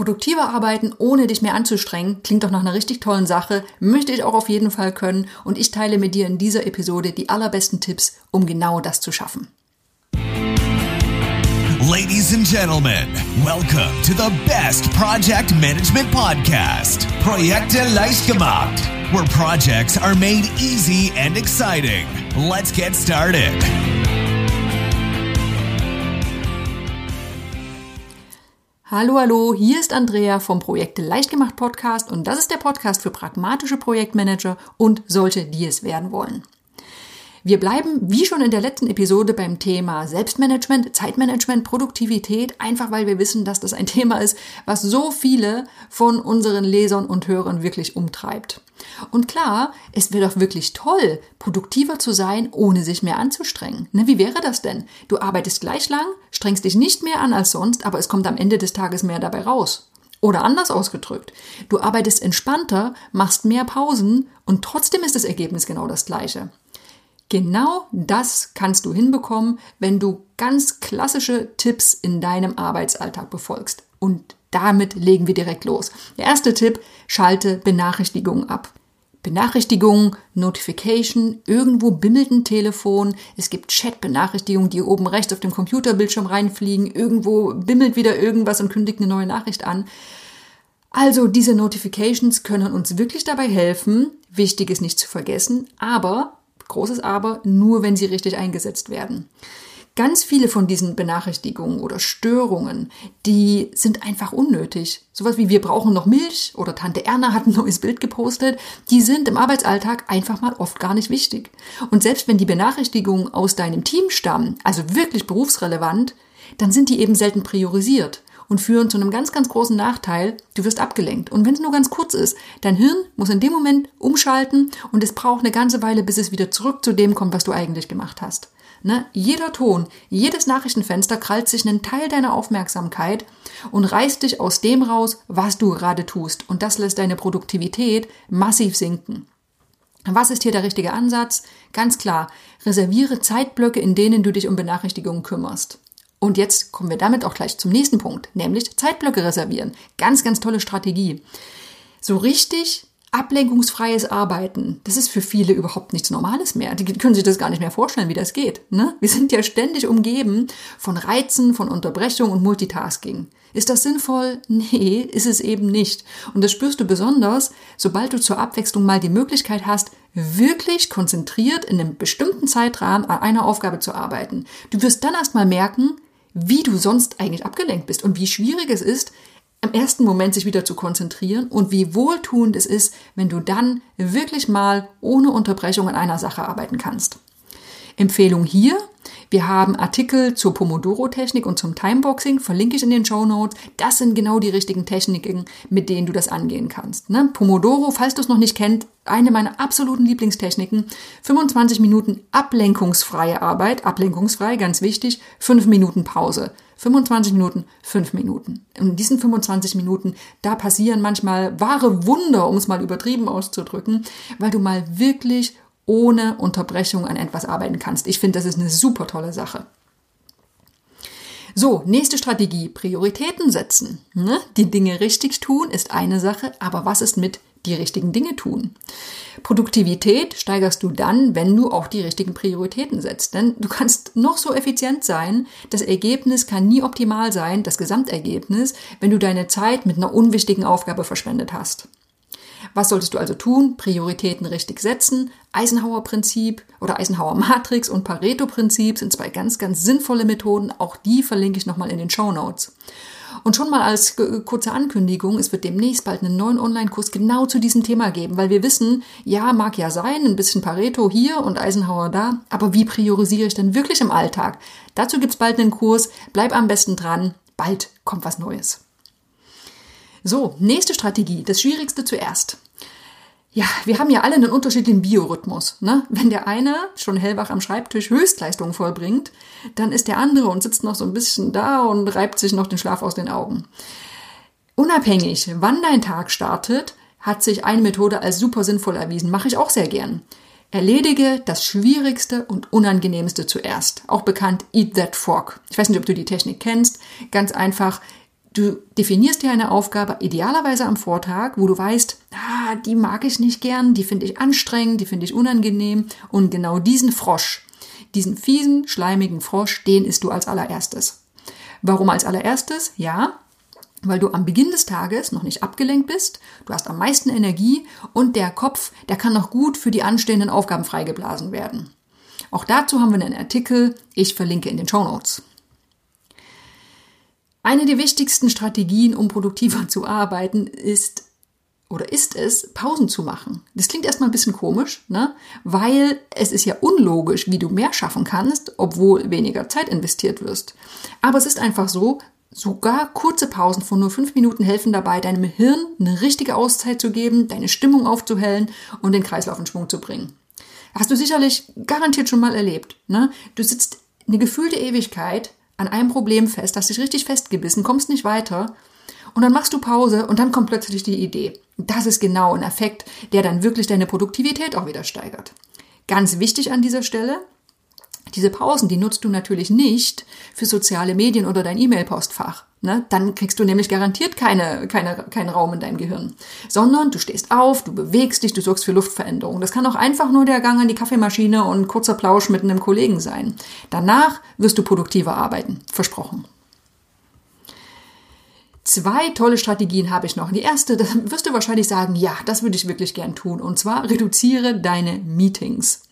Produktiver arbeiten, ohne dich mehr anzustrengen, klingt doch nach einer richtig tollen Sache, möchte ich auch auf jeden Fall können und ich teile mit dir in dieser Episode die allerbesten Tipps, um genau das zu schaffen. Ladies and gentlemen, welcome to the best project management podcast, Projekte leicht gemacht, where projects are made easy and exciting. Let's get started. Hallo, hallo, hier ist Andrea vom Projekte Leichtgemacht Podcast und das ist der Podcast für pragmatische Projektmanager und solche, die es werden wollen. Wir bleiben, wie schon in der letzten Episode, beim Thema Selbstmanagement, Zeitmanagement, Produktivität, einfach weil wir wissen, dass das ein Thema ist, was so viele von unseren Lesern und Hörern wirklich umtreibt. Und klar, es wäre doch wirklich toll, produktiver zu sein, ohne sich mehr anzustrengen. Ne, wie wäre das denn? Du arbeitest gleich lang, strengst dich nicht mehr an als sonst, aber es kommt am Ende des Tages mehr dabei raus. Oder anders ausgedrückt, du arbeitest entspannter, machst mehr Pausen und trotzdem ist das Ergebnis genau das gleiche. Genau das kannst du hinbekommen, wenn du ganz klassische Tipps in deinem Arbeitsalltag befolgst. Und damit legen wir direkt los. Der erste Tipp, schalte Benachrichtigungen ab. Benachrichtigungen, Notification, irgendwo bimmelt ein Telefon, es gibt Chat-Benachrichtigungen, die oben rechts auf dem Computerbildschirm reinfliegen, irgendwo bimmelt wieder irgendwas und kündigt eine neue Nachricht an. Also diese Notifications können uns wirklich dabei helfen, wichtig ist nicht zu vergessen, aber großes Aber, nur wenn sie richtig eingesetzt werden. Ganz viele von diesen Benachrichtigungen oder Störungen, die sind einfach unnötig. Sowas wie wir brauchen noch Milch oder Tante Erna hat ein neues Bild gepostet, die sind im Arbeitsalltag einfach mal oft gar nicht wichtig. Und selbst wenn die Benachrichtigungen aus deinem Team stammen, also wirklich berufsrelevant, dann sind die eben selten priorisiert und führen zu einem ganz, ganz großen Nachteil. Du wirst abgelenkt. Und wenn es nur ganz kurz ist, dein Hirn muss in dem Moment umschalten und es braucht eine ganze Weile, bis es wieder zurück zu dem kommt, was du eigentlich gemacht hast. Ne? Jeder Ton, jedes Nachrichtenfenster krallt sich einen Teil deiner Aufmerksamkeit und reißt dich aus dem raus, was du gerade tust. Und das lässt deine Produktivität massiv sinken. Was ist hier der richtige Ansatz? Ganz klar, reserviere Zeitblöcke, in denen du dich um Benachrichtigungen kümmerst. Und jetzt kommen wir damit auch gleich zum nächsten Punkt, nämlich Zeitblöcke reservieren. Ganz, ganz tolle Strategie. So richtig ablenkungsfreies Arbeiten, das ist für viele überhaupt nichts Normales mehr. Die können sich das gar nicht mehr vorstellen, wie das geht. Ne? Wir sind ja ständig umgeben von Reizen, von Unterbrechung und Multitasking. Ist das sinnvoll? Nee, ist es eben nicht. Und das spürst du besonders, sobald du zur Abwechslung mal die Möglichkeit hast, wirklich konzentriert in einem bestimmten Zeitrahmen an einer Aufgabe zu arbeiten. Du wirst dann erst mal merken, wie du sonst eigentlich abgelenkt bist und wie schwierig es ist, im ersten Moment sich wieder zu konzentrieren und wie wohltuend es ist, wenn du dann wirklich mal ohne Unterbrechung an einer Sache arbeiten kannst. Empfehlung hier, wir haben Artikel zur Pomodoro-Technik und zum Timeboxing, verlinke ich in den Show Notes. Das sind genau die richtigen Techniken, mit denen du das angehen kannst. Ne? Pomodoro, falls du es noch nicht kennst, eine meiner absoluten Lieblingstechniken. 25 Minuten ablenkungsfreie Arbeit, ablenkungsfrei, ganz wichtig, 5 Minuten Pause. 25 Minuten, 5 Minuten. In diesen 25 Minuten, da passieren manchmal wahre Wunder, um es mal übertrieben auszudrücken, weil du mal wirklich ohne Unterbrechung an etwas arbeiten kannst. Ich finde, das ist eine super tolle Sache. So, nächste Strategie, Prioritäten setzen. Ne? Die Dinge richtig tun ist eine Sache, aber was ist mit die richtigen Dinge tun? Produktivität steigerst du dann, wenn du auch die richtigen Prioritäten setzt. Denn du kannst noch so effizient sein, das Ergebnis kann nie optimal sein, das Gesamtergebnis, wenn du deine Zeit mit einer unwichtigen Aufgabe verschwendet hast. Was solltest du also tun? Prioritäten richtig setzen. Eisenhower Prinzip oder Eisenhower Matrix und Pareto Prinzip sind zwei ganz, ganz sinnvolle Methoden. Auch die verlinke ich nochmal in den Show Notes. Und schon mal als kurze Ankündigung, es wird demnächst bald einen neuen Online-Kurs genau zu diesem Thema geben, weil wir wissen, ja, mag ja sein, ein bisschen Pareto hier und Eisenhower da, aber wie priorisiere ich denn wirklich im Alltag? Dazu gibt's bald einen Kurs, bleib am besten dran, bald kommt was Neues. So, nächste Strategie, das Schwierigste zuerst. Ja, wir haben ja alle einen unterschiedlichen Biorhythmus. Ne? Wenn der eine schon hellwach am Schreibtisch Höchstleistungen vollbringt, dann ist der andere und sitzt noch so ein bisschen da und reibt sich noch den Schlaf aus den Augen. Unabhängig, wann dein Tag startet, hat sich eine Methode als super sinnvoll erwiesen. Mache ich auch sehr gern. Erledige das Schwierigste und Unangenehmste zuerst. Auch bekannt Eat That Frog. Ich weiß nicht, ob du die Technik kennst. Ganz einfach, Du definierst dir eine Aufgabe idealerweise am Vortag, wo du weißt, ah, die mag ich nicht gern, die finde ich anstrengend, die finde ich unangenehm. Und genau diesen Frosch, diesen fiesen, schleimigen Frosch, den isst du als allererstes. Warum als allererstes? Ja, weil du am Beginn des Tages noch nicht abgelenkt bist, du hast am meisten Energie und der Kopf, der kann noch gut für die anstehenden Aufgaben freigeblasen werden. Auch dazu haben wir einen Artikel, ich verlinke in den Show Notes. Eine der wichtigsten Strategien, um produktiver zu arbeiten, ist oder ist es, Pausen zu machen. Das klingt erstmal ein bisschen komisch, ne? weil es ist ja unlogisch, wie du mehr schaffen kannst, obwohl weniger Zeit investiert wirst. Aber es ist einfach so, sogar kurze Pausen von nur fünf Minuten helfen dabei, deinem Hirn eine richtige Auszeit zu geben, deine Stimmung aufzuhellen und den Kreislauf in Schwung zu bringen. Hast du sicherlich garantiert schon mal erlebt. Ne? Du sitzt eine gefühlte Ewigkeit an einem Problem fest, hast dich richtig festgebissen, kommst nicht weiter und dann machst du Pause und dann kommt plötzlich die Idee. Das ist genau ein Effekt, der dann wirklich deine Produktivität auch wieder steigert. Ganz wichtig an dieser Stelle, diese Pausen, die nutzt du natürlich nicht für soziale Medien oder dein E-Mail-Postfach. Ne? Dann kriegst du nämlich garantiert keine, keine, keinen Raum in deinem Gehirn. Sondern du stehst auf, du bewegst dich, du sorgst für Luftveränderung. Das kann auch einfach nur der Gang an die Kaffeemaschine und kurzer Plausch mit einem Kollegen sein. Danach wirst du produktiver arbeiten. Versprochen. Zwei tolle Strategien habe ich noch. Die erste, da wirst du wahrscheinlich sagen, ja, das würde ich wirklich gern tun. Und zwar reduziere deine Meetings.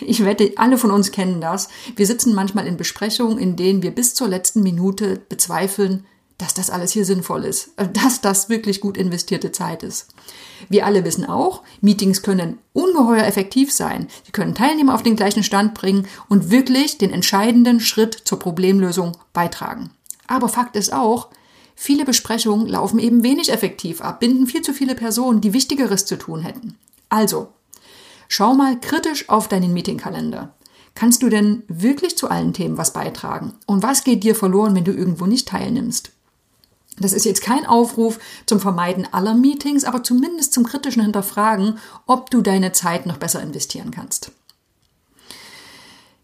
Ich wette, alle von uns kennen das. Wir sitzen manchmal in Besprechungen, in denen wir bis zur letzten Minute bezweifeln, dass das alles hier sinnvoll ist, dass das wirklich gut investierte Zeit ist. Wir alle wissen auch, Meetings können ungeheuer effektiv sein. Sie können Teilnehmer auf den gleichen Stand bringen und wirklich den entscheidenden Schritt zur Problemlösung beitragen. Aber Fakt ist auch, Viele Besprechungen laufen eben wenig effektiv ab, binden viel zu viele Personen, die Wichtigeres zu tun hätten. Also, schau mal kritisch auf deinen Meetingkalender. Kannst du denn wirklich zu allen Themen was beitragen? Und was geht dir verloren, wenn du irgendwo nicht teilnimmst? Das ist jetzt kein Aufruf zum Vermeiden aller Meetings, aber zumindest zum kritischen Hinterfragen, ob du deine Zeit noch besser investieren kannst.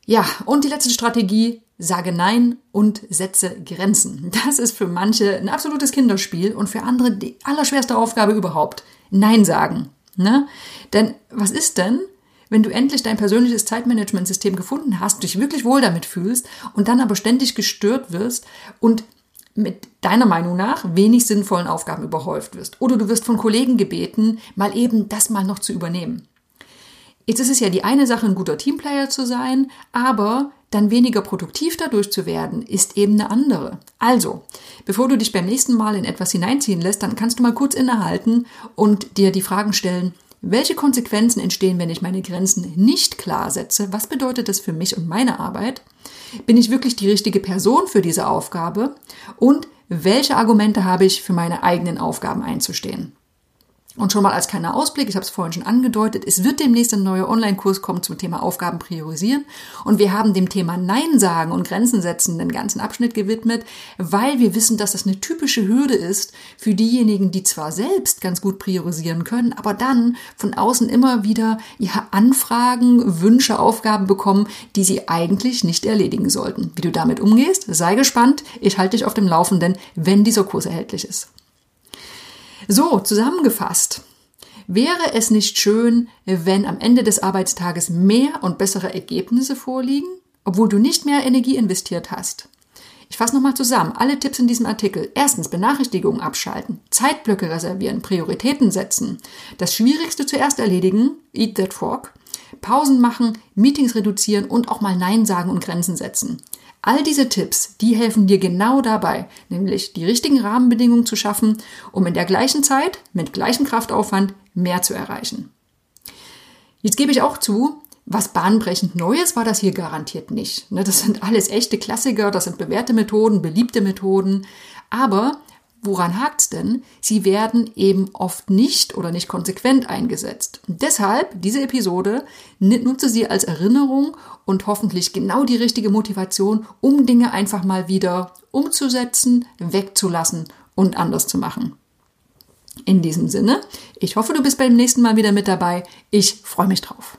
Ja, und die letzte Strategie, sage Nein und setze Grenzen. Das ist für manche ein absolutes Kinderspiel und für andere die allerschwerste Aufgabe überhaupt. Nein sagen. Ne? Denn was ist denn, wenn du endlich dein persönliches Zeitmanagementsystem gefunden hast, dich wirklich wohl damit fühlst und dann aber ständig gestört wirst und mit deiner Meinung nach wenig sinnvollen Aufgaben überhäuft wirst. Oder du wirst von Kollegen gebeten, mal eben das mal noch zu übernehmen. Jetzt ist es ja die eine Sache, ein guter Teamplayer zu sein, aber dann weniger produktiv dadurch zu werden, ist eben eine andere. Also, bevor du dich beim nächsten Mal in etwas hineinziehen lässt, dann kannst du mal kurz innehalten und dir die Fragen stellen, welche Konsequenzen entstehen, wenn ich meine Grenzen nicht klar setze? Was bedeutet das für mich und meine Arbeit? Bin ich wirklich die richtige Person für diese Aufgabe? Und welche Argumente habe ich, für meine eigenen Aufgaben einzustehen? Und schon mal als kleiner Ausblick, ich habe es vorhin schon angedeutet, es wird demnächst ein neuer Online-Kurs kommen zum Thema Aufgaben priorisieren. Und wir haben dem Thema Nein sagen und Grenzen setzen den ganzen Abschnitt gewidmet, weil wir wissen, dass das eine typische Hürde ist für diejenigen, die zwar selbst ganz gut priorisieren können, aber dann von außen immer wieder ja, Anfragen, Wünsche, Aufgaben bekommen, die sie eigentlich nicht erledigen sollten. Wie du damit umgehst, sei gespannt. Ich halte dich auf dem Laufenden, wenn dieser Kurs erhältlich ist. So, zusammengefasst. Wäre es nicht schön, wenn am Ende des Arbeitstages mehr und bessere Ergebnisse vorliegen, obwohl du nicht mehr Energie investiert hast? Ich fasse nochmal zusammen. Alle Tipps in diesem Artikel. Erstens, Benachrichtigungen abschalten, Zeitblöcke reservieren, Prioritäten setzen, das Schwierigste zuerst erledigen, eat that frog, Pausen machen, Meetings reduzieren und auch mal Nein sagen und Grenzen setzen. All diese Tipps, die helfen dir genau dabei, nämlich die richtigen Rahmenbedingungen zu schaffen, um in der gleichen Zeit mit gleichem Kraftaufwand mehr zu erreichen. Jetzt gebe ich auch zu, was bahnbrechend Neues war das hier garantiert nicht. Ne, das sind alles echte Klassiker, das sind bewährte Methoden, beliebte Methoden. Aber Woran hakt's denn? Sie werden eben oft nicht oder nicht konsequent eingesetzt. Und deshalb diese Episode nutze sie als Erinnerung und hoffentlich genau die richtige Motivation, um Dinge einfach mal wieder umzusetzen, wegzulassen und anders zu machen. In diesem Sinne, ich hoffe, du bist beim nächsten Mal wieder mit dabei. Ich freue mich drauf.